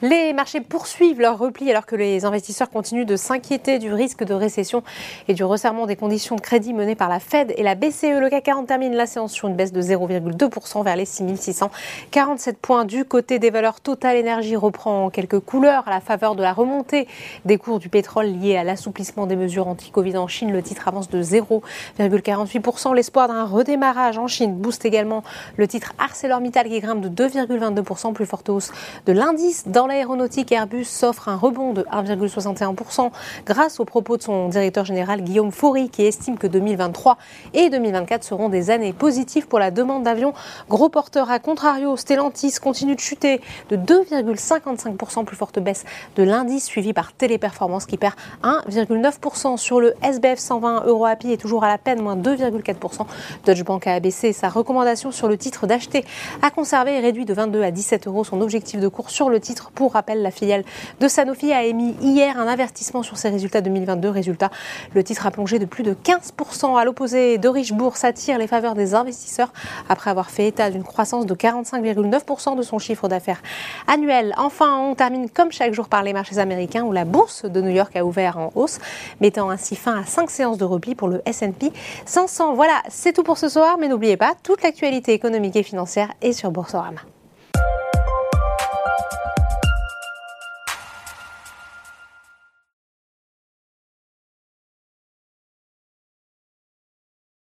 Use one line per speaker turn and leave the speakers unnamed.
Les marchés poursuivent leur repli alors que les investisseurs continuent de s'inquiéter du risque de récession et du resserrement des conditions de crédit menées par la Fed et la BCE. Le CAC 40 termine la séance sur une baisse de 0,2% vers les 6647 points. Du côté des valeurs, Total Energy reprend quelques couleurs à la faveur de la remontée des cours du pétrole liés à l'assouplissement des mesures anti-Covid en Chine. Le titre avance de 0,48%. L'espoir d'un redémarrage en Chine booste également le titre ArcelorMittal qui grimpe de 2,22%, plus forte hausse de l'indice dans l'aéronautique, Airbus s'offre un rebond de 1,61% grâce aux propos de son directeur général Guillaume Faury qui estime que 2023 et 2024 seront des années positives pour la demande d'avions. Gros porteur à contrario, Stellantis continue de chuter de 2,55%, plus forte baisse de l'indice suivi par Téléperformance qui perd 1,9% sur le SBF 120 euro est toujours à la peine, moins 2,4%. Deutsche Bank a abaissé sa recommandation sur le titre d'acheter à conserver et réduit de 22 à 17 euros son objectif de cours sur le titre pour rappel, la filiale de Sanofi a émis hier un avertissement sur ses résultats 2022. Résultat, le titre a plongé de plus de 15%. À l'opposé, de Bourse attire les faveurs des investisseurs après avoir fait état d'une croissance de 45,9% de son chiffre d'affaires annuel. Enfin, on termine comme chaque jour par les marchés américains où la bourse de New York a ouvert en hausse, mettant ainsi fin à 5 séances de repli pour le S&P 500. Voilà, c'est tout pour ce soir, mais n'oubliez pas, toute l'actualité économique et financière est sur Boursorama.